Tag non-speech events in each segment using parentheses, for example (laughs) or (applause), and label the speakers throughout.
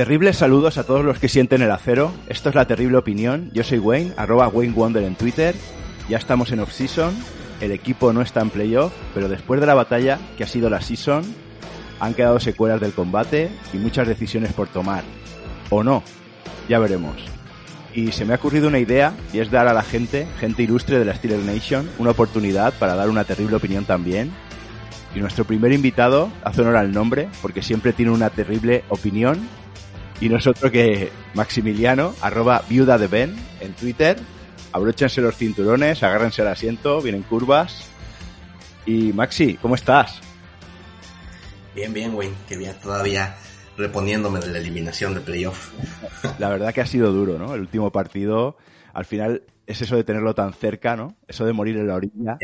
Speaker 1: Terribles saludos a todos los que sienten el acero. Esto es la terrible opinión. Yo soy Wayne, arroba Wayne Wonder en Twitter. Ya estamos en off-season. El equipo no está en playoff, pero después de la batalla que ha sido la season, han quedado secuelas del combate y muchas decisiones por tomar. O no. Ya veremos. Y se me ha ocurrido una idea y es dar a la gente, gente ilustre de la Steeler Nation, una oportunidad para dar una terrible opinión también. Y nuestro primer invitado hace honor al nombre porque siempre tiene una terrible opinión y nosotros que Maximiliano, arroba viuda de Ben en Twitter. Abróchense los cinturones, agárrense el asiento, vienen curvas. Y Maxi, ¿cómo estás?
Speaker 2: Bien, bien, Wayne, que bien, todavía reponiéndome de la eliminación de playoff.
Speaker 1: La verdad que ha sido duro, ¿no? El último partido, al final, es eso de tenerlo tan cerca, ¿no? Eso de morir en la orilla.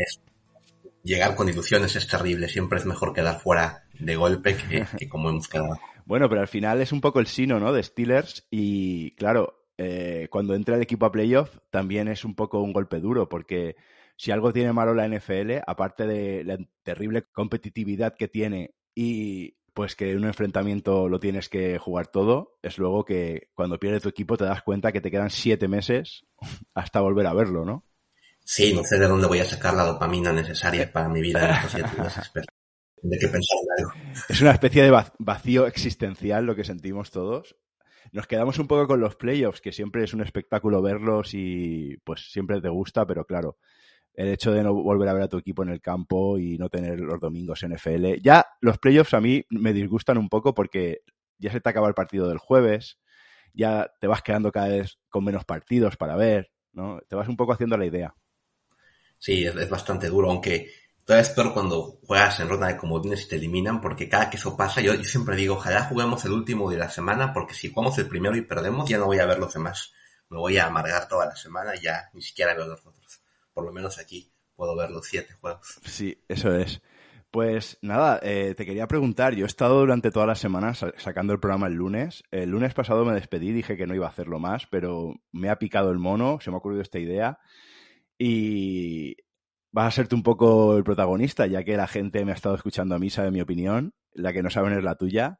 Speaker 2: Llegar con ilusiones es terrible, siempre es mejor quedar fuera de golpe que, que como hemos quedado.
Speaker 1: Bueno, pero al final es un poco el sino, ¿no? De Steelers y claro, eh, cuando entra el equipo a playoff también es un poco un golpe duro porque si algo tiene malo la NFL, aparte de la terrible competitividad que tiene y pues que en un enfrentamiento lo tienes que jugar todo, es luego que cuando pierde tu equipo te das cuenta que te quedan siete meses hasta volver a verlo, ¿no?
Speaker 2: Sí, no sé de dónde voy a sacar la dopamina necesaria para mi vida en estos siete meses de que pensar en algo.
Speaker 1: Es una especie de vacío existencial lo que sentimos todos. Nos quedamos un poco con los playoffs, que siempre es un espectáculo verlos y pues siempre te gusta, pero claro, el hecho de no volver a ver a tu equipo en el campo y no tener los domingos NFL. Ya los playoffs a mí me disgustan un poco porque ya se te acaba el partido del jueves, ya te vas quedando cada vez con menos partidos para ver, ¿no? Te vas un poco haciendo la idea.
Speaker 2: Sí, es, es bastante duro, aunque Todavía es peor cuando juegas en ronda de comodines y te eliminan, porque cada que eso pasa, yo, siempre digo, ojalá juguemos el último de la semana, porque si jugamos el primero y perdemos, ya no voy a ver los demás. Me voy a amargar toda la semana y ya ni siquiera veo los otros. Por lo menos aquí puedo ver los siete juegos.
Speaker 1: Sí, eso es. Pues nada, eh, te quería preguntar, yo he estado durante toda la semana sacando el programa el lunes. El lunes pasado me despedí, dije que no iba a hacerlo más, pero me ha picado el mono, se me ha ocurrido esta idea. Y vas a ser tú un poco el protagonista, ya que la gente me ha estado escuchando a mí, sabe mi opinión, la que no saben es la tuya.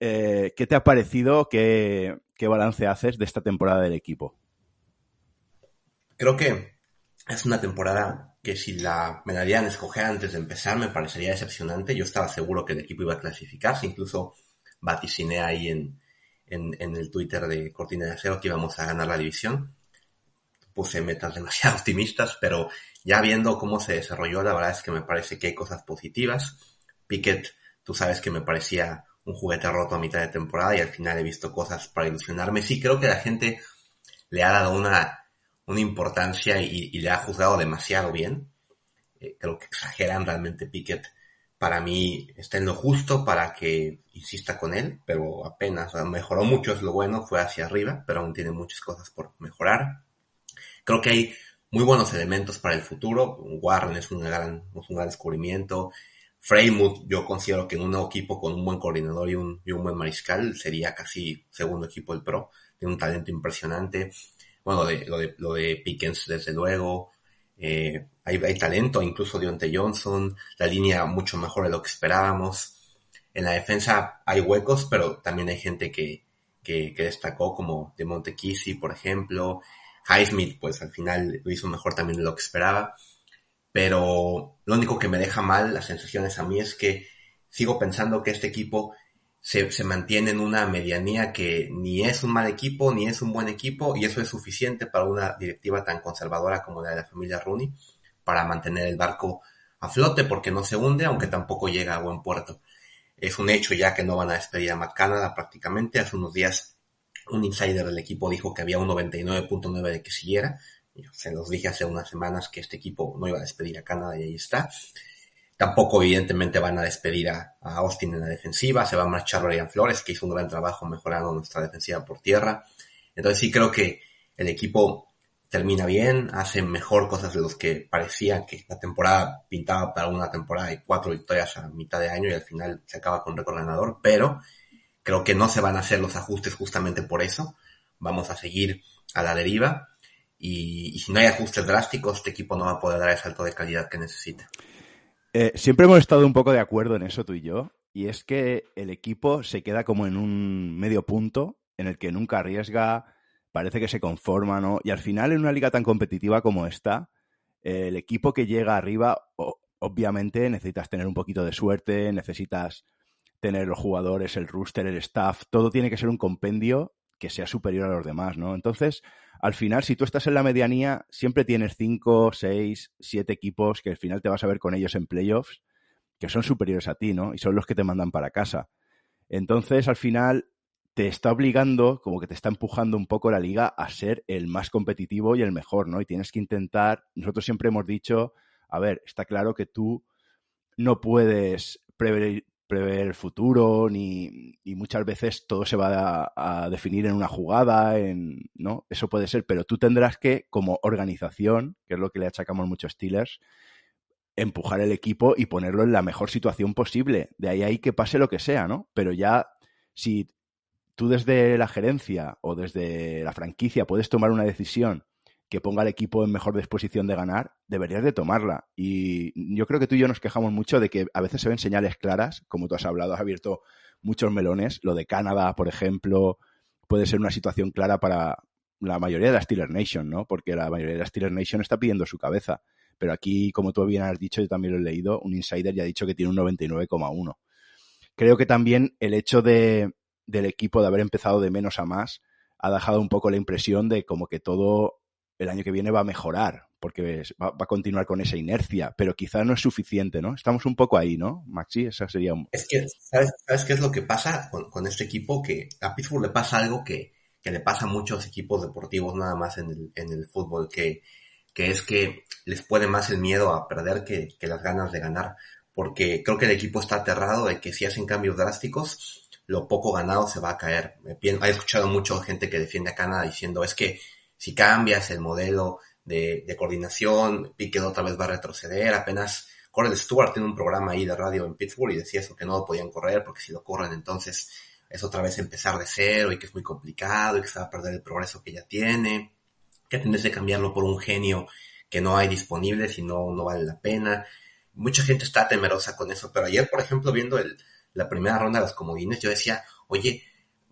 Speaker 1: Eh, ¿Qué te ha parecido? ¿Qué, balance haces de esta temporada del equipo?
Speaker 2: Creo que es una temporada que si la me la antes de empezar me parecería decepcionante. Yo estaba seguro que el equipo iba a clasificarse, incluso vaticiné ahí en, en el Twitter de Cortina de Acero que íbamos a ganar la división puse metas demasiado (laughs) optimistas, pero ya viendo cómo se desarrolló, la verdad es que me parece que hay cosas positivas. Pickett, tú sabes que me parecía un juguete roto a mitad de temporada y al final he visto cosas para ilusionarme. Sí, creo que la gente le ha dado una, una importancia y, le ha juzgado demasiado bien. Eh, creo que exageran realmente Pickett. Para mí está en lo justo para que insista con él, pero apenas mejoró mucho, es lo bueno, fue hacia arriba, pero aún tiene muchas cosas por mejorar. Creo que hay muy buenos elementos para el futuro. Warren es un gran, un gran descubrimiento. Freymouth, yo considero que en un nuevo equipo con un buen coordinador y un, y un buen mariscal sería casi segundo equipo del Pro. Tiene un talento impresionante. Bueno, lo de, lo de, lo de Pickens, desde luego. Eh, hay, hay, talento, incluso Deontay Johnson. La línea mucho mejor de lo que esperábamos. En la defensa hay huecos, pero también hay gente que, que, que destacó, como de Montequisi, por ejemplo. Highsmith, pues al final lo hizo mejor también de lo que esperaba. Pero lo único que me deja mal las sensaciones a mí es que sigo pensando que este equipo se, se, mantiene en una medianía que ni es un mal equipo ni es un buen equipo y eso es suficiente para una directiva tan conservadora como la de la familia Rooney para mantener el barco a flote porque no se hunde aunque tampoco llega a buen puerto. Es un hecho ya que no van a despedir a McCanada prácticamente. Hace unos días un insider del equipo dijo que había un 99.9 de que siguiera. Yo se los dije hace unas semanas que este equipo no iba a despedir a Canadá y ahí está. Tampoco, evidentemente, van a despedir a, Austin en la defensiva. Se va a marchar Ryan Flores, que hizo un gran trabajo mejorando nuestra defensiva por tierra. Entonces sí creo que el equipo termina bien, hace mejor cosas de los que parecía que la temporada pintaba para una temporada de cuatro victorias a mitad de año y al final se acaba con récord ganador, pero Creo que no se van a hacer los ajustes justamente por eso. Vamos a seguir a la deriva. Y, si no hay ajustes drásticos, este equipo no va a poder dar el salto de calidad que necesita.
Speaker 1: Eh, siempre hemos estado un poco de acuerdo en eso tú y yo. y es que el equipo se queda como en un medio punto en el que nunca arriesga, parece que se conforma, ¿no? Y al final, en una liga tan competitiva como esta, el equipo que llega arriba, obviamente necesitas tener un poquito de suerte, necesitas tener los jugadores, el rooster, el staff, todo tiene que ser un compendio que sea superior a los demás, ¿no? Entonces, al final, si tú estás en la medianía, siempre tienes cinco, seis, siete equipos que al final te vas a ver con ellos en playoffs, que son superiores a ti, ¿no? Y son los que te mandan para casa. Entonces, al final, te está obligando, como que te está empujando un poco la liga a ser el más competitivo y el mejor, ¿no? Y tienes que intentar, nosotros siempre hemos dicho, a ver, está claro que tú no puedes prever, prever el futuro, ni y muchas veces todo se va a, definir en una jugada, en, ¿no? Eso puede ser, pero tú tendrás que, como organización, que es lo que le achacamos muchos Steelers, empujar el equipo y ponerlo en la mejor situación posible. De ahí ahí que pase lo que sea, ¿no? Pero ya, si tú desde la gerencia o desde la franquicia puedes tomar una decisión que ponga al equipo en mejor disposición de ganar, deberías de tomarla. Y yo creo que tú y yo nos quejamos mucho de que a veces se ven señales claras, como tú has hablado, has abierto muchos melones. Lo de Canadá, por ejemplo, puede ser una situación clara para la mayoría de la Steelers Nation, ¿no? Porque la mayoría de la Steelers Nation está pidiendo su cabeza. Pero aquí, como tú bien has dicho, yo también lo he leído, un insider ya ha dicho que tiene un 99,1. Creo que también el hecho de, del equipo de haber empezado de menos a más ha dejado un poco la impresión de como que todo el año que viene va a mejorar, porque va, a continuar con esa inercia, pero quizá no es suficiente, ¿no? Estamos un poco ahí, ¿no, Maxi? Esa sería un...
Speaker 2: Es que, ¿sabes, ¿sabes qué es lo que pasa con, este equipo? Que a Pittsburgh le pasa algo que, le pasa a muchos equipos deportivos nada más en el, fútbol, que, que es que les puede más el miedo a perder que, que las ganas de ganar, porque creo que el equipo está aterrado de que si hacen cambios drásticos, lo poco ganado se va a caer. He escuchado mucho gente que defiende a Canadá diciendo es que si cambias el modelo de, de coordinación, Piquet otra vez va a retroceder, apenas Corey Stewart tiene un programa ahí de radio en Pittsburgh y decía eso, que no lo podían correr porque si lo corren entonces es otra vez empezar de cero y que es muy complicado y que se va a perder el progreso que ya tiene, que tendrás que cambiarlo por un genio que no hay disponible si no, no vale la pena. Mucha gente está temerosa con eso, pero ayer, por ejemplo, viendo el, la primera ronda de los comodines, yo decía, oye,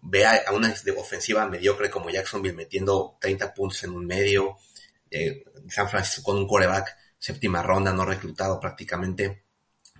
Speaker 2: ve a, una ofensiva mediocre como Jacksonville metiendo 30 puntos en un medio, eh, San Francisco con un coreback séptima ronda, no reclutado prácticamente,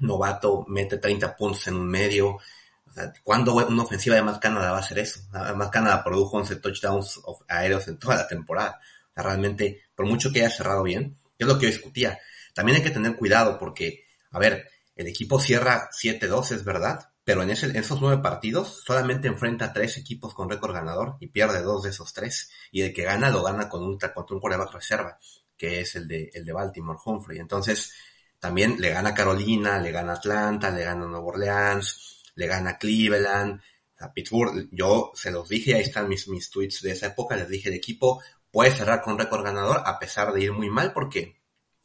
Speaker 2: novato, mete 30 puntos en un medio. O sea, ¿Cuándo una ofensiva de más Canadá va a hacer eso? Más Canadá produjo 11 touchdowns aéreos en toda la temporada. Realmente, por mucho que haya cerrado bien, es lo que yo discutía. También hay que tener cuidado porque, a ver, el equipo cierra 7-2, es verdad, pero en, esos nueve partidos solamente enfrenta tres equipos con récord ganador y pierde dos de esos tres. Y el que gana lo gana con un, contra un quarterback reserva, que es el de, el de Baltimore, Humphrey. Entonces, también le gana Carolina, le gana Atlanta, le gana Nueva Orleans, le gana Cleveland, a Pittsburgh. Yo se los dije, ahí están mis, mis tweets de esa época, les dije, el equipo puede cerrar con récord ganador a pesar de ir muy mal porque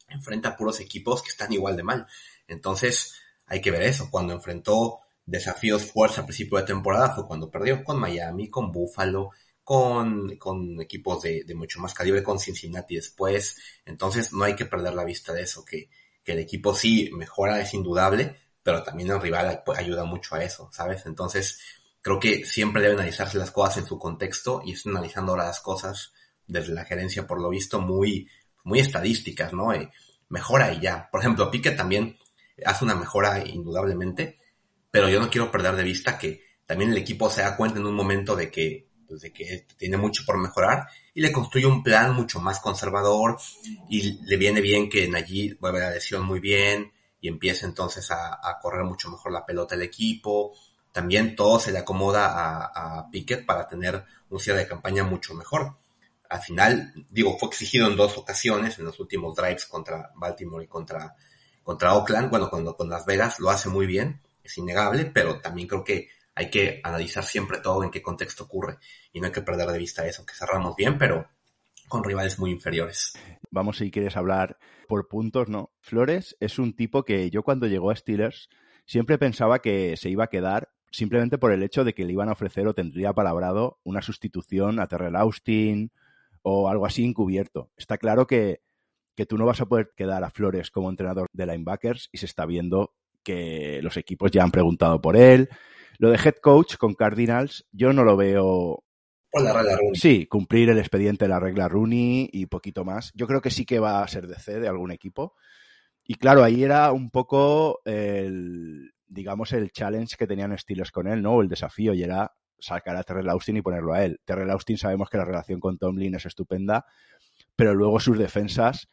Speaker 2: enfrenta a puros equipos que están igual de mal. Entonces, hay que ver eso. Cuando enfrentó desafíos fuerza a principio de temporada fue cuando perdió con Miami, con Buffalo, con, equipos de, de, mucho más calibre, con Cincinnati después. Entonces no hay que perder la vista de eso, que, que el equipo sí mejora, es indudable, pero también el rival ayuda mucho a eso, ¿sabes? Entonces creo que siempre deben analizarse las cosas en su contexto y estoy analizando ahora las cosas desde la gerencia, por lo visto, muy, muy estadísticas, ¿no? Eh, mejora y ya. Por ejemplo, Pique también hace una mejora indudablemente, pero yo no quiero perder de vista que también el equipo se da cuenta en un momento de que, pues, de que tiene mucho por mejorar y le construye un plan mucho más conservador y le viene bien que Najee vuelve la lesión muy bien y empieza entonces a, correr mucho mejor la pelota el equipo. También todo se le acomoda a, Pickett para tener un cierre de campaña mucho mejor. Al final, digo, fue exigido en dos ocasiones, en los últimos drives contra Baltimore y contra, contra Oakland, bueno, cuando con Las Vegas lo hace muy bien es innegable, pero también creo que hay que analizar siempre todo en qué contexto ocurre y no hay que perder de vista eso, que cerramos bien, pero con rivales muy inferiores.
Speaker 1: Vamos, si quieres hablar por puntos, ¿no? Flores es un tipo que yo cuando llegó a Steelers siempre pensaba que se iba a quedar simplemente por el hecho de que le iban a ofrecer o tendría palabrado una sustitución a Terrell Austin o algo así encubierto. Está claro que, que tú no vas a poder quedar a Flores como entrenador de linebackers y se está viendo que los equipos ya han preguntado por él. Lo de head coach con Cardinals, yo no lo veo.
Speaker 2: Por la regla Rooney.
Speaker 1: Sí, cumplir el expediente de la regla Rooney y poquito más. Yo creo que sí que va a ser DC de algún equipo. Y claro, ahí era un poco el, digamos, el challenge que tenían Steelers con él, ¿no? O el desafío, y era sacar a Terrell Austin y ponerlo a él. Terrell Austin sabemos que la relación con Tomlin es estupenda, pero luego sus defensas,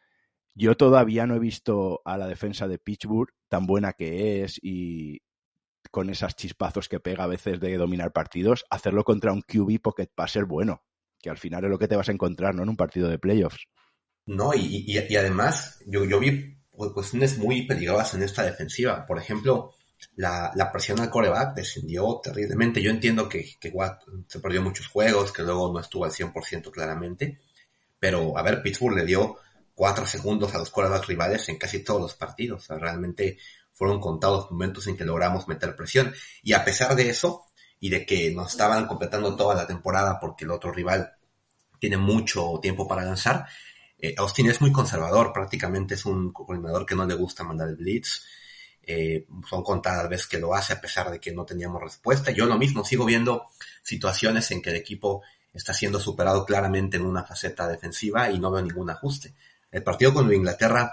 Speaker 1: yo todavía no he visto a la defensa de Pittsburgh tan buena que es y con esos chispazos que pega a veces de dominar partidos, hacerlo contra un QB pocket passer bueno, que al final es lo que te vas a encontrar, ¿no? En un partido de playoffs.
Speaker 2: No, y, además, yo, yo vi cuestiones muy peligrosas en esta defensiva. Por ejemplo, la, la, presión al coreback descendió terriblemente. Yo entiendo que, que Watt se perdió muchos juegos, que luego no estuvo al 100% claramente, pero a ver, Pittsburgh le dio cuatro segundos a los corebacks rivales en casi todos los partidos. Realmente fueron contados momentos en que logramos meter presión. Y a pesar de eso, y de que nos estaban completando toda la temporada porque el otro rival tiene mucho tiempo para lanzar, eh, Austin es muy conservador, prácticamente es un coordinador que no le gusta mandar el blitz. Eh, son contadas veces que lo hace a pesar de que no teníamos respuesta. Yo lo mismo, sigo viendo situaciones en que el equipo está siendo superado claramente en una faceta defensiva y no veo ningún ajuste. El partido con Inglaterra,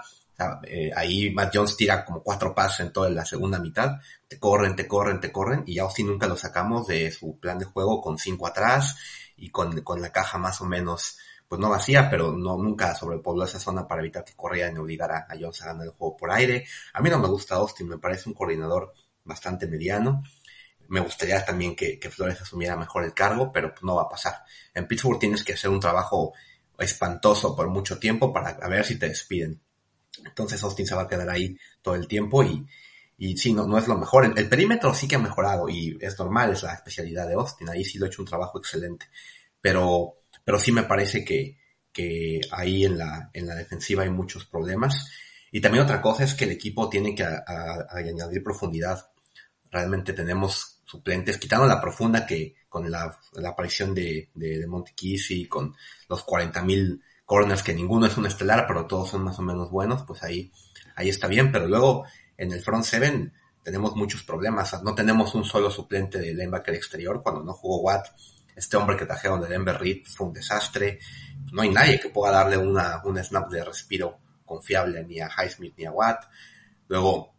Speaker 2: eh, ahí Matt Jones tira como cuatro pases en toda la segunda mitad, te corren, te corren, te corren, y ya Austin nunca lo sacamos de su plan de juego con cinco atrás y con, con la caja más o menos pues no vacía, pero no nunca sobrepobló esa zona para evitar que corrieran y obligara a Jones a ganar el juego por aire. A mí no me gusta Austin, me parece un coordinador bastante mediano. Me gustaría también que, Flores asumiera mejor el cargo, pero no va a pasar. En Pittsburgh tienes que hacer un trabajo espantoso por mucho tiempo para ver si te despiden. Entonces Austin se va a quedar ahí todo el tiempo y, y sí, no, no es lo mejor. El, perímetro sí que ha mejorado y es normal, es la especialidad de Austin. Ahí sí lo ha hecho un trabajo excelente. Pero pero sí me parece que, que ahí en la, en la defensiva hay muchos problemas. Y también otra cosa es que el equipo tiene que añadir profundidad. Realmente tenemos suplentes, quitando la profunda que con la, la aparición de, de, de y con los 40.000 corners, que ninguno es un estelar, pero todos son más o menos buenos, pues ahí, ahí está bien. Pero luego en el front seven tenemos muchos problemas. No tenemos un solo suplente de linebacker exterior. Cuando no jugó Watt, este hombre que trajeron de Denver Reed fue un desastre. No hay nadie que pueda darle una, un snap de respiro confiable ni a Highsmith ni a Watt. Luego,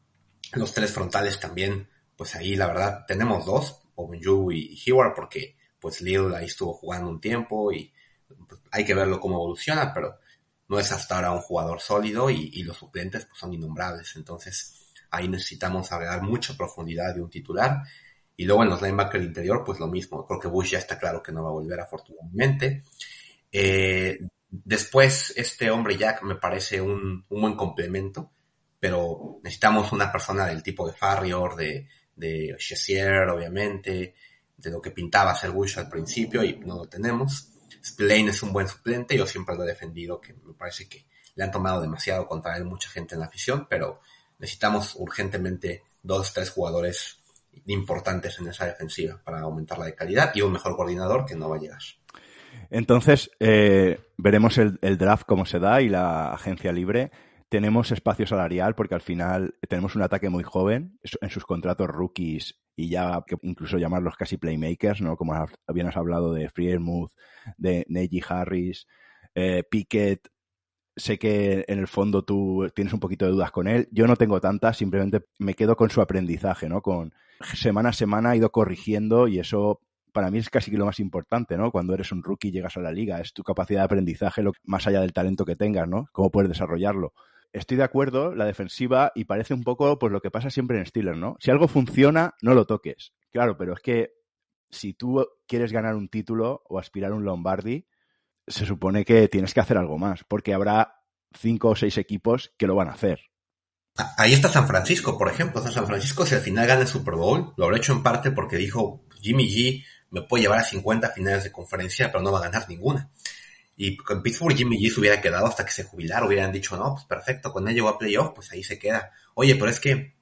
Speaker 2: los tres frontales también, pues ahí la verdad tenemos dos, Obenju y Heward, porque pues Lil ahí estuvo jugando un tiempo y pues, hay que verlo cómo evoluciona, pero no es hasta ahora un jugador sólido y, los suplentes pues, son innombrables. Entonces ahí necesitamos agregar mucha profundidad de un titular y luego en los linebackers interior, pues lo mismo. Creo que Bush ya está claro que no va a volver afortunadamente. Eh, después, este hombre Jack me parece un, un, buen complemento, pero necesitamos una persona del tipo de Farrior, de, de Chessier, obviamente, de lo que pintaba ser Bush al principio y no lo tenemos. Spillane es un buen suplente, yo siempre lo he defendido, que me parece que le han tomado demasiado contra él mucha gente en la afición, pero necesitamos urgentemente dos, tres jugadores importantes en esa defensiva para aumentar la de calidad y un mejor coordinador que no va a llegar.
Speaker 1: Entonces, eh, veremos el, draft cómo se da y la agencia libre. Tenemos espacio salarial porque al final tenemos un ataque muy joven en sus contratos rookies y ya incluso llamarlos casi playmakers, ¿no? Como habíamos hablado de Freermuth, de Neji Harris, eh, sé que en el fondo tú tienes un poquito de dudas con él. Yo no tengo tantas, simplemente me quedo con su aprendizaje, ¿no? Con semana a semana ha ido corrigiendo y eso para mí es casi lo más importante, ¿no? Cuando eres un rookie y llegas a la liga, es tu capacidad de aprendizaje, lo, más allá del talento que tengas, ¿no? Cómo puedes desarrollarlo. Estoy de acuerdo, la defensiva, y parece un poco pues lo que pasa siempre en Steelers, ¿no? Si algo funciona, no lo toques. Claro, pero es que si tú quieres ganar un título o aspirar a un Lombardi, se supone que tienes que hacer algo más, porque habrá cinco o seis equipos que lo van a hacer.
Speaker 2: Ahí está San Francisco, por ejemplo. San Francisco, si al final gana el Super Bowl, lo habrá hecho en parte porque dijo Jimmy G me puede llevar a 50 finales de conferencia, pero no va a ganar ninguna. Y con Pittsburgh Jimmy G se hubiera quedado hasta que se jubilara, hubieran dicho, no, pues perfecto, cuando él llegó a playoff, pues ahí se queda. Oye, pero es que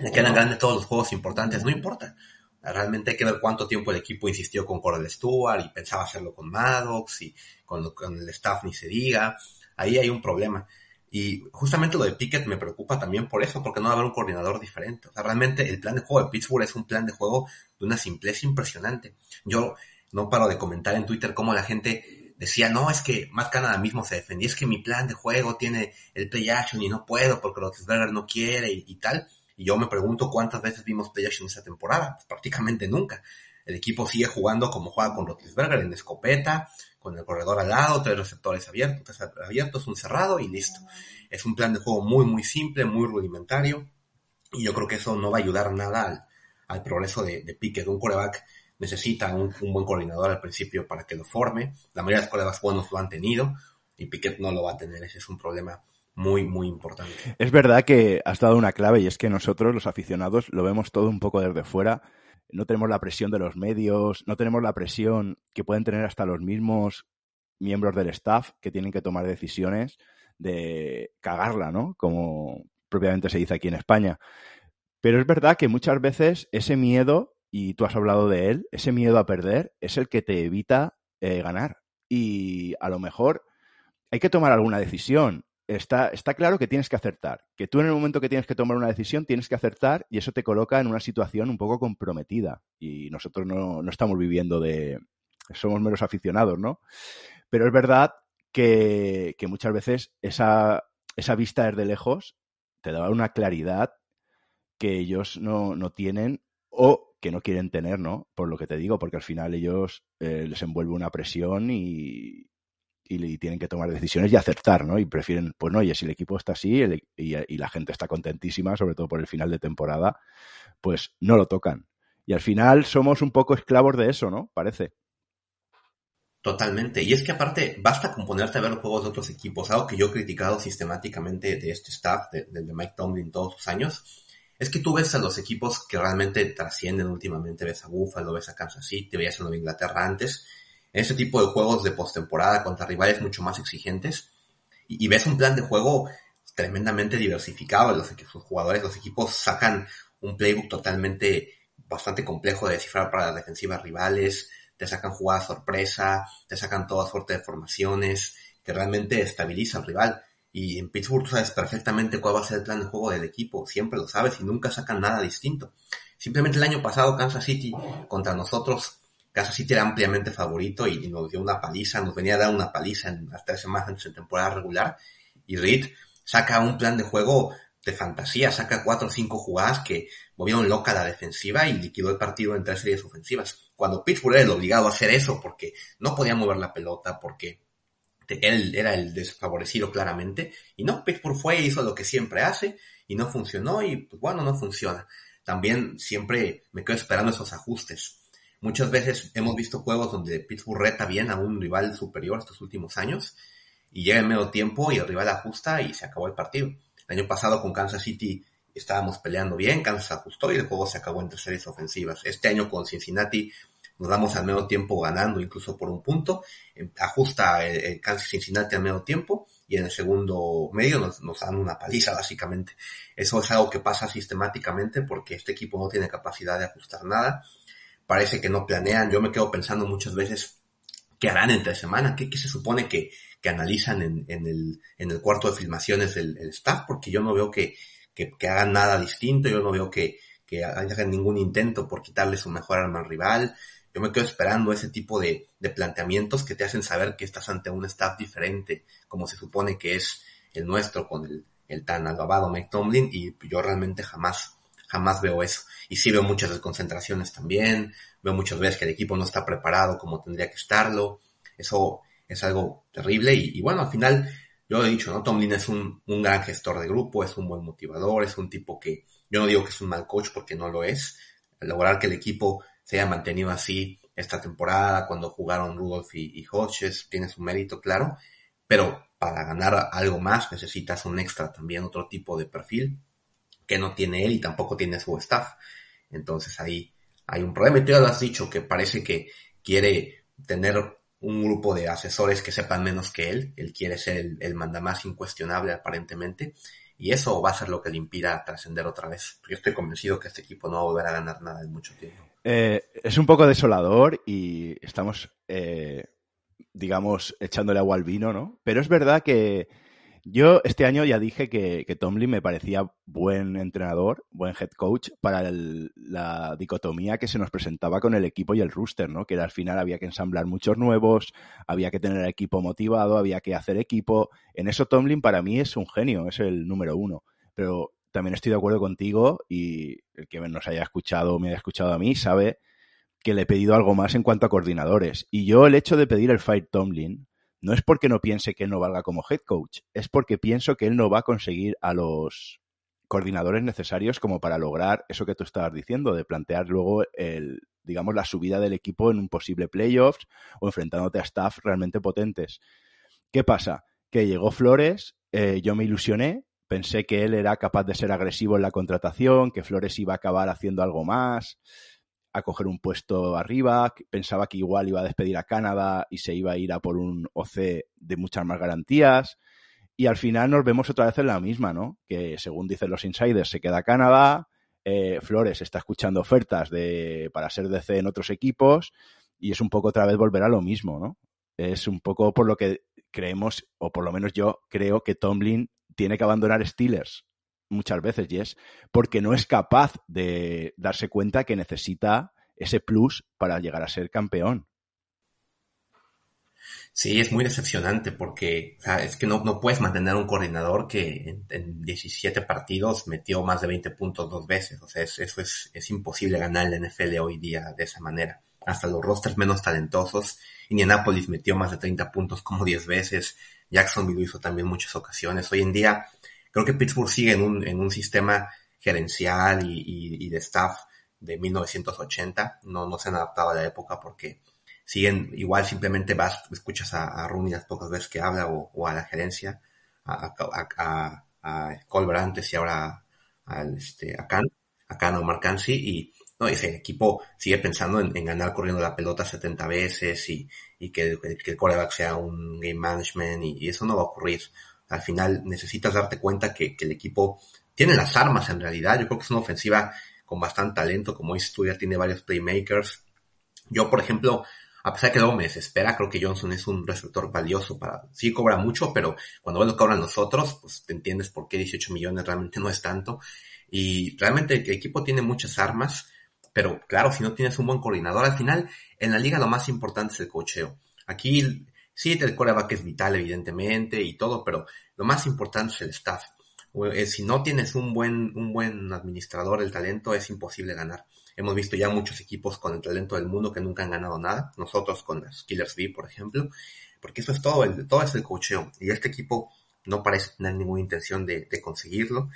Speaker 2: le quedan grandes todos los juegos importantes, no importa. Realmente hay que ver cuánto tiempo el equipo insistió con Cordell Stewart y pensaba hacerlo con Maddox y con, con el staff ni se diga. Ahí hay un problema. Y justamente lo de Pickett me preocupa también por eso, porque no va a haber un coordinador diferente. O sea, realmente el plan de juego de Pittsburgh es un plan de juego de una simpleza impresionante. Yo no paro de comentar en Twitter cómo la gente decía, no, es que Matt Canada mismo se defendía, es que mi plan de juego tiene el play action y no puedo porque Roethlisberger no quiere y, tal. Y yo me pregunto cuántas veces vimos play action esta temporada. Pues prácticamente nunca. El equipo sigue jugando como juega con Roethlisberger en escopeta, con el corredor al lado, tres receptores abiertos, abiertos, un cerrado y listo. Es un plan de juego muy, muy simple, muy rudimentario, y yo creo que eso no va a ayudar nada al, progreso de, de. Un coreback necesita un, buen coordinador al principio para que lo forme. La mayoría de los corebacks buenos lo han tenido, y Pickett no lo va a tener. Ese es un problema muy, muy importante.
Speaker 1: Es verdad que has dado una clave y es que nosotros, los aficionados, lo vemos todo un poco desde fuera no tenemos la presión de los medios, no tenemos la presión que pueden tener hasta los mismos miembros del staff que tienen que tomar decisiones de cagarla, ¿no? Como propiamente se dice aquí en España. Pero es verdad que muchas veces ese miedo, y tú has hablado de él, ese miedo a perder es el que te evita eh, ganar. Y a lo mejor hay que tomar alguna decisión está, está claro que tienes que acertar, que tú en el momento que tienes que tomar una decisión tienes que acertar y eso te coloca en una situación un poco comprometida. Y nosotros no, no estamos viviendo de... somos meros aficionados, ¿no? Pero es verdad que, que muchas veces esa, esa vista desde lejos te da una claridad que ellos no, no, tienen o que no quieren tener, ¿no? Por lo que te digo, porque al final ellos eh, les envuelve una presión y, y, tienen que tomar decisiones y acertar, ¿no? Y prefieren, pues no, oye, si el equipo está así y, la gente está contentísima, sobre todo por el final de temporada, pues no lo tocan. Y al final somos un poco esclavos de eso, ¿no? Parece.
Speaker 2: Totalmente. Y es que aparte, basta con ponerte a ver los juegos de otros equipos. Algo que yo he criticado sistemáticamente de este staff, del de, Mike Tomlin todos sus años, es que tú ves a los equipos que realmente trascienden últimamente. Ves a Buffalo, ves a Kansas City, veías a Nueva Inglaterra antes, en ese tipo de juegos de postemporada contra rivales mucho más exigentes y, ves un plan de juego tremendamente diversificado. Los, los jugadores, los equipos sacan un playbook totalmente bastante complejo de descifrar para las defensivas rivales, te sacan jugadas sorpresa, te sacan toda suerte de formaciones, que realmente estabiliza al rival. Y en Pittsburgh sabes perfectamente cuál va a ser el plan de juego del equipo, siempre lo sabes y nunca sacan nada distinto. Simplemente el año pasado Kansas City contra nosotros Kansas City era ampliamente favorito y, nos dio una paliza, nos venía a dar una paliza en las tres semanas en temporada regular. Y Reed saca un plan de juego de fantasía, saca cuatro o cinco jugadas que movieron loca la defensiva y liquidó el partido en tres series ofensivas. Cuando Pittsburgh era el obligado a hacer eso porque no podía mover la pelota, porque él era el desfavorecido claramente. Y no, Pittsburgh fue hizo lo que siempre hace y no funcionó y pues bueno, no funciona. También siempre me quedo esperando esos ajustes Muchas veces hemos visto juegos donde Pittsburgh reta bien a un rival superior estos últimos años y llega en medio tiempo y el rival ajusta y se acabó el partido. El año pasado con Kansas City estábamos peleando bien, Kansas ajustó y el juego se acabó entre series ofensivas. Este año con Cincinnati nos damos al medio tiempo ganando incluso por un punto, em, ajusta el, Kansas Cincinnati al medio tiempo y en el segundo medio nos, dan una paliza básicamente. Eso es algo que pasa sistemáticamente porque este equipo no tiene capacidad de ajustar nada parece que no planean. Yo me quedo pensando muchas veces qué harán entre semana, qué, qué se supone que, que analizan en, en, el, en el cuarto de filmaciones del staff, porque yo no veo que, que, que, hagan nada distinto, yo no veo que, que hagan ningún intento por quitarle su mejor arma al rival. Yo me quedo esperando ese tipo de, de planteamientos que te hacen saber que estás ante un staff diferente, como se supone que es el nuestro con el, el tan alabado Mike Tomlin, y yo realmente jamás jamás veo eso. Y sí veo muchas desconcentraciones también, veo muchas veces que el equipo no está preparado como tendría que estarlo. Eso es algo terrible y, bueno, al final yo he dicho, ¿no? Tomlin es un, un, gran gestor de grupo, es un buen motivador, es un tipo que, yo no digo que es un mal coach porque no lo es. Lograr que el equipo se haya mantenido así esta temporada, cuando jugaron Rudolph y, y Hodges, tiene su mérito, claro, pero para ganar algo más necesitas un extra también, otro tipo de perfil que no tiene él y tampoco tiene su staff. Entonces ahí hay un problema. Y tú ya lo has dicho, que parece que quiere tener un grupo de asesores que sepan menos que él. Él quiere ser el, el mandamás incuestionable aparentemente. Y eso va a ser lo que le impida trascender otra vez. Yo estoy convencido que este equipo no va a volver a ganar nada en mucho tiempo.
Speaker 1: Eh, es un poco desolador y estamos, eh, digamos, echándole agua al vino, ¿no? Pero es verdad que Yo este año ya dije que, Tomlin me parecía buen entrenador, buen head coach para el, la dicotomía que se nos presentaba con el equipo y el rooster, ¿no? Que al final había que ensamblar muchos nuevos, había que tener el equipo motivado, había que hacer equipo. En eso Tomlin para mí es un genio, es el número uno. Pero también estoy de acuerdo contigo y el que nos haya escuchado o me haya escuchado a mí sabe que le he pedido algo más en cuanto a coordinadores. Y yo el hecho de pedir el Fire Tomlin no es porque no piense que él no valga como head coach, es porque pienso que él no va a conseguir a los coordinadores necesarios como para lograr eso que tú estabas diciendo, de plantear luego el, digamos, la subida del equipo en un posible playoffs o enfrentándote a staff realmente potentes. ¿Qué pasa? Que llegó Flores, eh, yo me ilusioné, pensé que él era capaz de ser agresivo en la contratación, que Flores iba a acabar haciendo algo más, a coger un puesto arriba, pensaba que igual iba a despedir a Canadá y se iba a ir a por un OC de muchas más garantías. Y al final nos vemos otra vez en la misma, ¿no? Que según dicen los insiders, se queda Canadá, eh, Flores está escuchando ofertas de, para ser DC en otros equipos y es un poco otra vez volver a lo mismo, ¿no? Es un poco por lo que creemos, o por lo menos yo creo que Tomlin tiene que abandonar Steelers muchas veces, Jess, porque no es capaz de darse cuenta que necesita ese plus para llegar a ser campeón.
Speaker 2: Sí, es muy decepcionante porque es que no, no, puedes mantener un coordinador que en, 17 partidos metió más de 20 puntos dos veces. O sea, eso es, es imposible ganar en la NFL hoy día de esa manera. Hasta los rosters menos talentosos. Indianapolis metió más de 30 puntos como 10 veces. Jacksonville lo hizo también muchas ocasiones. Hoy en día Creo que Pittsburgh sigue en un, en un sistema gerencial y, de staff de 1980. No, no se han adaptado a la época porque siguen, igual simplemente vas, escuchas a, a Rooney las pocas veces que habla o, a la gerencia, a, a, a, a Colbert antes y ahora a, este, a Khan, a Khan o Marcansi y no, ese equipo sigue pensando en, ganar corriendo la pelota 70 veces y, y que, el quarterback sea un game management y, y, eso no va a ocurrir al final necesitas darte cuenta que, el equipo tiene las armas en realidad. Yo creo que es una ofensiva con bastante talento, como dices tú, ya tiene varios playmakers. Yo, por ejemplo, a pesar de que luego me desespera, creo que Johnson es un receptor valioso para, sí cobra mucho, pero cuando ves lo cobran los otros, pues te entiendes por qué 18 millones realmente no es tanto. Y realmente el equipo tiene muchas armas, pero claro, si no tienes un buen coordinador, al final en la liga lo más importante es el cocheo. Aquí Sí, el coreback es vital, evidentemente, y todo, pero lo más importante es el staff. Eh, si no tienes un buen, un buen administrador del talento, es imposible ganar. Hemos visto ya muchos equipos con el talento del mundo que nunca han ganado nada. Nosotros con las Killers B, por ejemplo. Porque eso es todo, el, todo es el cocheo. Y este equipo no parece tener ninguna intención de, conseguirlo.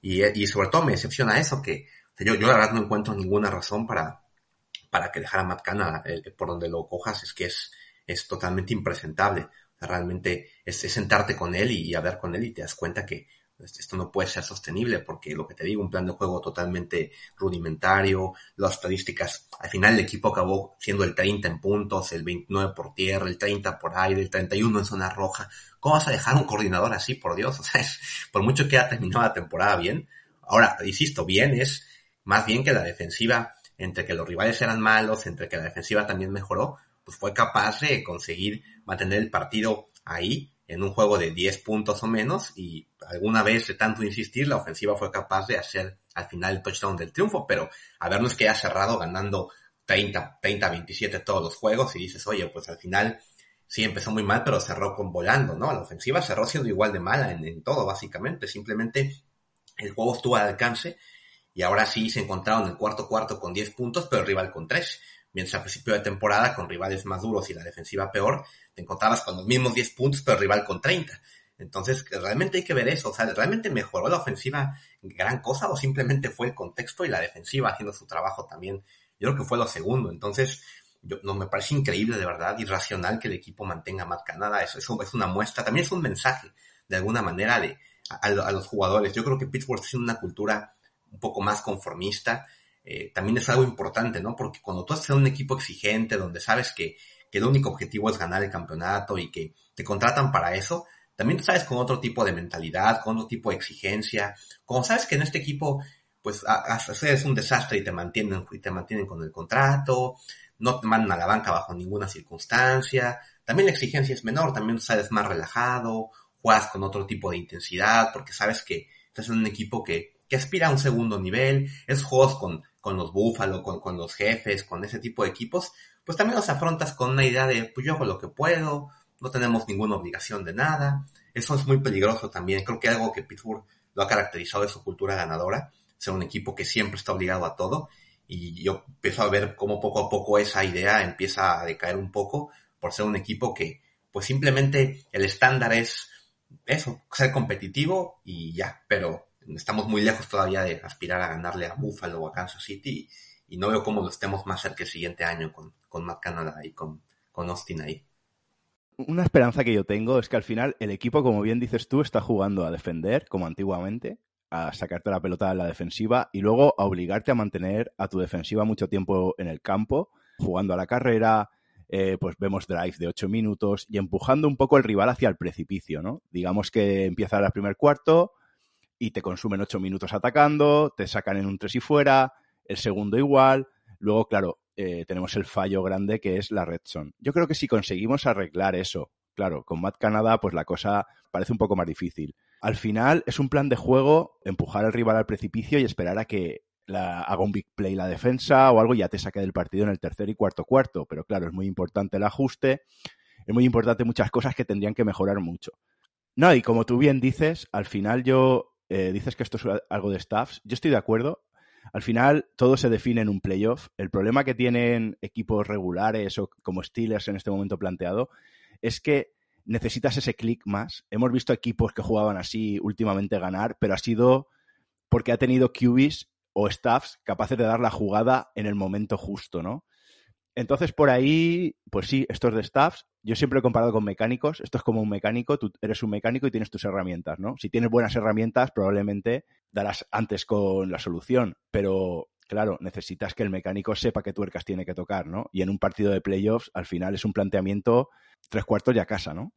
Speaker 2: Y, y, sobre todo me decepciona eso, que yo, yo la verdad no encuentro ninguna razón para, para que dejara Matt Canada, por donde lo cojas, es que es, es totalmente impresentable. realmente es, sentarte con él y, hablar con él y te das cuenta que pues, esto no puede ser sostenible porque lo que te digo, un plan de juego totalmente rudimentario, las estadísticas, al final el equipo acabó siendo el 30 en puntos, el 29 por tierra, el 30 por aire, el 31 en zona roja. ¿Cómo vas a dejar un coordinador así, por Dios? (laughs) O sea, por mucho que haya terminado la temporada bien, ahora, insisto, bien es más bien que la defensiva, entre que los rivales eran malos, entre que la defensiva también mejoró, pues fue capaz de conseguir mantener el partido ahí en un juego de 10 puntos o menos y alguna vez de tanto insistir la ofensiva fue capaz de hacer al final el touchdown del triunfo, pero a vernos que ha cerrado ganando 30, 30, 27 todos los juegos y dices, oye, pues al final sí empezó muy mal, pero cerró con volando, ¿no? La ofensiva cerró siendo igual de mala en, en todo, básicamente. Simplemente el juego estuvo al alcance y ahora sí se encontraron en el cuarto cuarto con 10 puntos, pero el rival con 3 mientras a principio de temporada, con rivales más duros y la defensiva peor, te encontrabas con los mismos 10 puntos, pero rival con 30. Entonces, realmente hay que ver eso. O sea, ¿realmente mejoró la ofensiva gran cosa o simplemente fue el contexto y la defensiva haciendo su trabajo también? Yo creo que fue lo segundo. Entonces, yo, no me parece increíble, de verdad, irracional que el equipo mantenga más Canadá. Eso, eso es una muestra, también es un mensaje, de alguna manera, de, a, a los jugadores. Yo creo que Pittsburgh tiene una cultura un poco más conformista eh, también es algo importante, ¿no? Porque cuando tú en un equipo exigente, donde sabes que, que el único objetivo es ganar el campeonato y que te contratan para eso, también sabes con otro tipo de mentalidad, con otro tipo de exigencia, como sabes que en este equipo, pues, es un desastre y te mantienen, y te mantienen con el contrato, no te mandan a la banca bajo ninguna circunstancia, también la exigencia es menor, también sabes más relajado, juegas con otro tipo de intensidad, porque sabes que estás en un equipo que, que aspira a un segundo nivel, es juegos con, con los Buffalo, con, con los jefes, con ese tipo de equipos, pues también los afrontas con una idea de, pues yo hago lo que puedo, no tenemos ninguna obligación de nada. Eso es muy peligroso también. Creo que algo que Pittsburgh lo ha caracterizado de su cultura ganadora, ser un equipo que siempre está obligado a todo. Y yo empiezo a ver cómo poco a poco esa idea empieza a decaer un poco por ser un equipo que, pues simplemente el estándar es eso, ser competitivo y ya, pero estamos muy lejos todavía de aspirar a ganarle a Buffalo o a Kansas City y, no veo cómo lo estemos más cerca el siguiente año con, con Matt Canada y con, con Austin ahí.
Speaker 1: Una esperanza que yo tengo es que al final el equipo, como bien dices tú, está jugando a defender, como antiguamente, a sacarte la pelota de la defensiva y luego a obligarte a mantener a tu defensiva mucho tiempo en el campo, jugando a la carrera, eh, pues vemos drive de 8 minutos y empujando un poco el rival hacia el precipicio, ¿no? Digamos que empieza el primer cuarto y te consumen 8 minutos atacando, te sacan en un 3 y fuera, el segundo igual, luego, claro, eh, tenemos el fallo grande que es la red zone. Yo creo que si conseguimos arreglar eso, claro, con Matt Canada, pues la cosa parece un poco más difícil. Al final es un plan de juego empujar al rival al precipicio y esperar a que la, haga un big play la defensa o algo y ya te saque del partido en el tercer y cuarto cuarto. Pero claro, es muy importante el ajuste, es muy importante muchas cosas que tendrían que mejorar mucho. No, y como tú bien dices, al final yo eh, dices que esto es algo de staffs. Yo estoy de acuerdo. Al final todo se define en un playoff. El problema que tienen equipos regulares o como Steelers en este momento planteado es que necesitas ese clic más. Hemos visto equipos que jugaban así últimamente ganar, pero ha sido porque ha tenido QBs o staffs capaces de dar la jugada en el momento justo, ¿no? Entonces, por ahí, pues sí, esto es de staffs. Yo siempre he comparado con mecánicos. Esto es como un mecánico. Tú eres un mecánico y tienes tus herramientas, ¿no? Si tienes buenas herramientas, probablemente darás antes con la solución. Pero, claro, necesitas que el mecánico sepa qué tuercas tiene que tocar, ¿no? Y en un partido de playoffs, al final es un planteamiento tres cuartos y a casa, ¿no?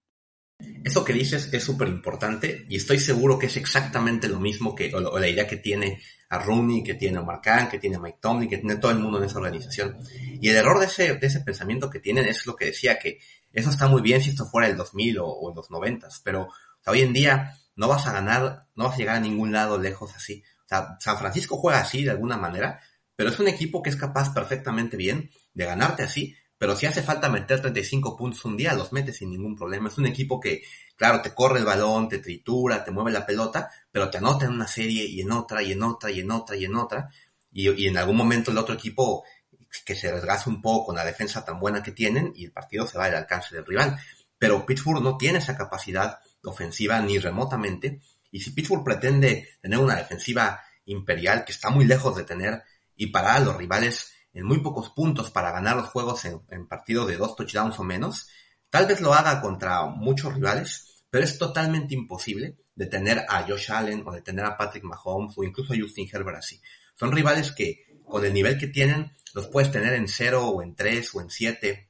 Speaker 2: Eso que dices es súper importante y estoy seguro que es exactamente lo mismo que, o, la idea que tiene a Rooney, que tiene a Mark que tiene a Mike Tomlin, que tiene todo el mundo en esa organización. Y el error de ese, de ese pensamiento que tienen es lo que decía, que eso está muy bien si esto fuera el 2000 o, en los 90, pero hoy en día no vas a ganar, no vas a llegar a ningún lado lejos así. O sea, San Francisco juega así de alguna manera, pero es un equipo que es capaz perfectamente bien de ganarte así pero si hace falta meter 35 puntos un día, los metes sin ningún problema. Es un equipo que, claro, te corre el balón, te tritura, te mueve la pelota, pero te anota en una serie y en otra y en otra y en otra y en otra. Y, en algún momento el otro equipo que se desgasta un poco con la defensa tan buena que tienen y el partido se va al alcance del rival. Pero Pittsburgh no tiene esa capacidad ofensiva ni remotamente. Y si Pittsburgh pretende tener una defensiva imperial que está muy lejos de tener y para los rivales en muy pocos puntos para ganar los juegos en, en partidos de dos touchdowns o menos. Tal vez lo haga contra muchos rivales, pero es totalmente imposible detener a Josh Allen o detener a Patrick Mahomes o incluso a Justin Herbert así. Son rivales que con el nivel que tienen los puedes tener en cero o en tres o en siete,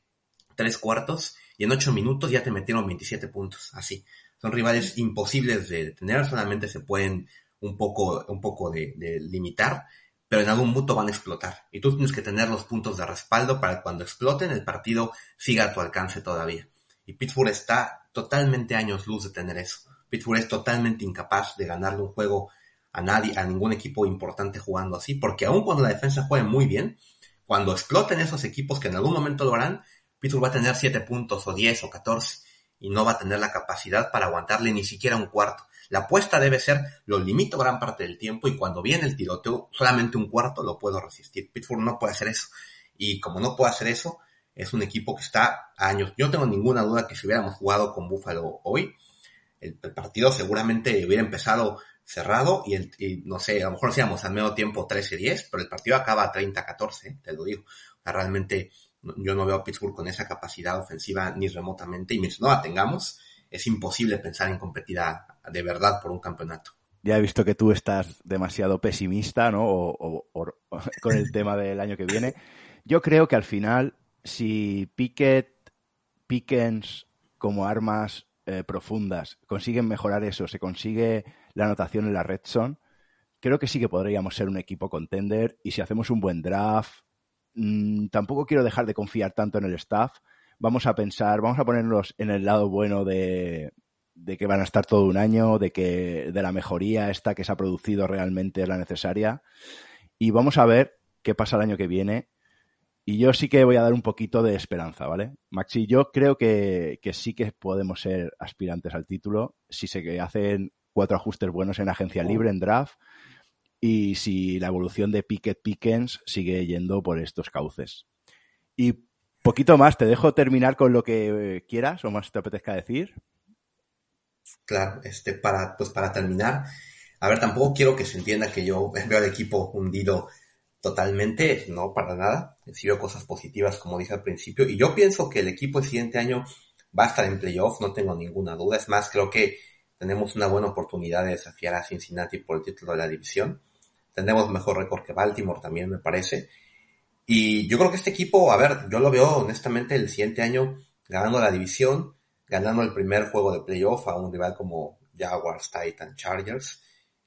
Speaker 2: tres cuartos y en ocho minutos ya te metieron 27 puntos así. Son rivales imposibles de detener, solamente se pueden un poco, un poco de limitar pero en algún punto van a explotar. Y tú tienes que tener los puntos de respaldo para que cuando exploten el partido siga a tu alcance todavía. Y Pittsburgh está totalmente años luz de tener eso. Pittsburgh es totalmente incapaz de ganarle un juego a nadie, a ningún equipo importante jugando así, porque aun cuando la defensa juegue muy bien, cuando exploten esos equipos que en algún momento lo harán, Pittsburgh va a tener 7 puntos o 10 o 14 y no va a tener la capacidad para aguantarle ni siquiera un cuarto. La apuesta debe ser, lo limito gran parte del tiempo y cuando viene el tiroteo, solamente un cuarto lo puedo resistir. Pittsburgh no puede hacer eso. Y como no puede hacer eso, es un equipo que está a años. Yo no tengo ninguna duda que si hubiéramos jugado con Buffalo hoy, el, partido seguramente hubiera empezado cerrado y, el, no sé, a lo mejor hacíamos al medio tiempo 13-10, pero el partido acaba 30-14, te lo digo. realmente yo no veo a Pittsburgh con esa capacidad ofensiva ni remotamente y mientras no la tengamos, es imposible pensar en competir de verdad por un campeonato.
Speaker 1: Ya he visto que tú estás demasiado pesimista, ¿no? O, (laughs) con el tema del año que viene. Yo creo que al final, si Pickett, Pickens como armas eh, profundas consiguen mejorar eso, se consigue la anotación en la red zone, creo que sí que podríamos ser un equipo contender y si hacemos un buen draft, mmm, tampoco quiero dejar de confiar tanto en el staff, vamos a pensar, vamos a ponernos en el lado bueno de, de que van a estar todo un año, de que de la mejoría esta que se ha producido realmente es la necesaria. Y vamos a ver qué pasa el año que viene. Y yo sí que voy a dar un poquito de esperanza, ¿vale? Maxi, yo creo que, que sí que podemos ser aspirantes al título si se hacen cuatro ajustes buenos en agencia libre, en draft, y si la evolución de Pickett Pickens sigue yendo por estos cauces. Y poquito más, te dejo terminar con lo que quieras o más te apetezca decir.
Speaker 2: Claro, este, para, pues para terminar, a ver, tampoco quiero que se entienda que yo (laughs) veo al equipo hundido totalmente, no para nada. Sí cosas positivas, como dije al principio, y yo pienso que el equipo el siguiente año va a estar en playoff, no tengo ninguna duda. Es más, creo que tenemos una buena oportunidad de desafiar a Cincinnati por el título de la división. Tenemos mejor récord que Baltimore también, me parece. Y yo creo que este equipo, a ver, yo lo veo honestamente el siguiente año ganando la división, ganando el primer juego de playoff a un rival como Jaguars, Titans, Chargers.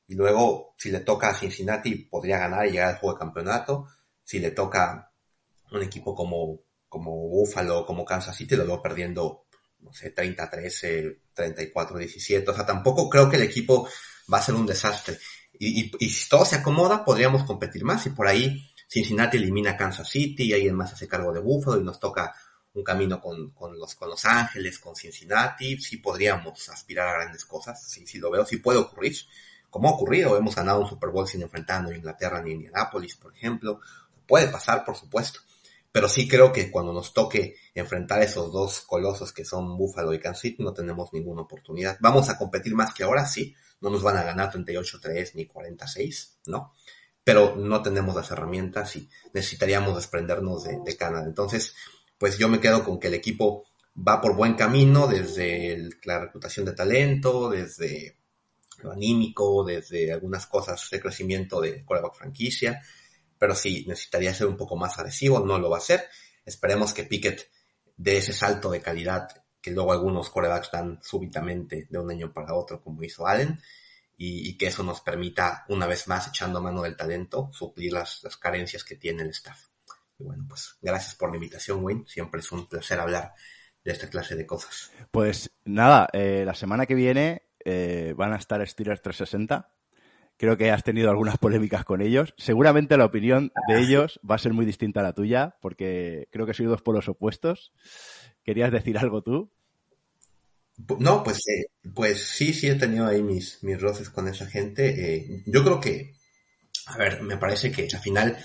Speaker 2: Y luego, si le toca a Cincinnati, podría ganar y llegar al juego de campeonato. Si le toca un equipo como, como Buffalo, como Kansas City, lo veo perdiendo, no sé, 30-13, 34-17. O sea, tampoco creo que el equipo va a ser un desastre. Y, y, si todo se acomoda, podríamos competir más. Y por ahí Cincinnati elimina a Kansas City y alguien más hace cargo de Buffalo y nos toca un camino con, con, los, con Los Ángeles, con Cincinnati, sí podríamos aspirar a grandes cosas, sí, sí lo veo, sí puede ocurrir, como ha ocurrido, hemos ganado un Super Bowl sin enfrentando a Inglaterra ni a Indianapolis, por ejemplo, puede pasar, por supuesto, pero sí creo que cuando nos toque enfrentar esos dos colosos que son Buffalo y Kansas City, no tenemos ninguna oportunidad. Vamos a competir más que ahora, sí, no nos van a ganar 38-3 ni 46, ¿no? Pero no tenemos las herramientas y necesitaríamos desprendernos de, Canadá. Entonces, pues yo me quedo con que el equipo va por buen camino desde la reclutación de talento, desde lo anímico, desde algunas cosas de crecimiento de coreback franquicia, pero sí necesitaría ser un poco más agresivo, no lo va a hacer. Esperemos que Pickett dé ese salto de calidad que luego algunos corebacks dan súbitamente de un año para otro, como hizo Allen, y, que eso nos permita, una vez más, echando mano del talento, suplir las carencias que tiene el staff. Y bueno, pues gracias por la invitación, Wayne. Siempre es un placer hablar de esta clase de cosas.
Speaker 1: Pues nada, eh, la semana que viene eh, van a estar Steelers 360. Creo que has tenido algunas polémicas con ellos. Seguramente la opinión de ah. ellos va a ser muy distinta a la tuya, porque creo que soy dos polos opuestos. ¿Querías decir algo tú?
Speaker 2: No, pues, eh, pues sí, sí he tenido ahí mis, mis roces con esa gente. yo creo que, a ver, me parece que al final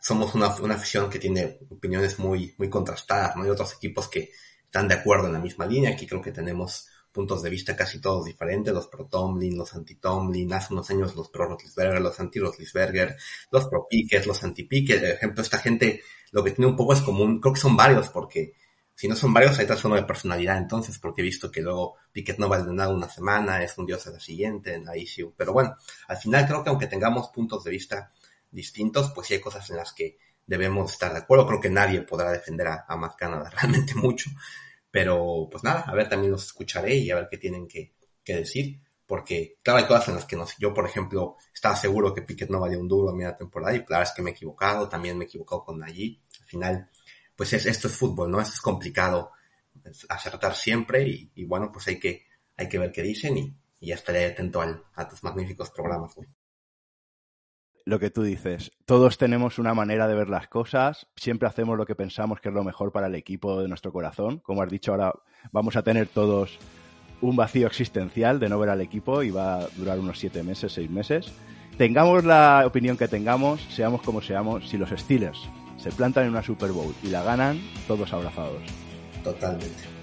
Speaker 2: somos una, una afición que tiene opiniones muy, muy contrastadas, ¿no? Hay otros equipos que están de acuerdo en la misma línea, aquí creo que tenemos puntos de vista casi todos diferentes, los pro Tomlin, los anti Tomlin, hace unos años los pro Rotlisberger, los anti Rotlisberger, los pro Pickett, los anti Pickett, por ejemplo, esta gente lo que tiene un poco es común, creo que son varios, porque si no son varios, hay uno de personalidad entonces, porque he visto que luego Pickett no va a nada una semana, es un dios a la siguiente en la issue, pero bueno, al final creo que aunque tengamos puntos de vista distintos, pues sí hay cosas en las que debemos estar de acuerdo. Creo que nadie podrá defender a, a Matt Canada (laughs) realmente mucho. Pero pues nada, a ver, también los escucharé y a ver qué tienen que, decir. Porque, claro, hay cosas en las que no. Yo, por ejemplo, estaba seguro que Piquet no valía un duro a media temporada y claro es que me he equivocado. También me he equivocado con allí. Al final, pues es, esto es fútbol, ¿no? Esto es complicado acertar siempre y, bueno, pues hay que, hay que ver qué dicen y, ya estaré atento al, a tus magníficos programas,
Speaker 1: lo que tú dices, todos tenemos una manera de ver las cosas, siempre hacemos lo que pensamos que es lo mejor para el equipo de nuestro corazón. Como has dicho, ahora vamos a tener todos un vacío existencial de no ver al equipo y va a durar unos siete meses, seis meses. Tengamos la opinión que tengamos, seamos como seamos, si los Steelers se plantan en una Super Bowl y la ganan, todos abrazados.
Speaker 2: Totalmente.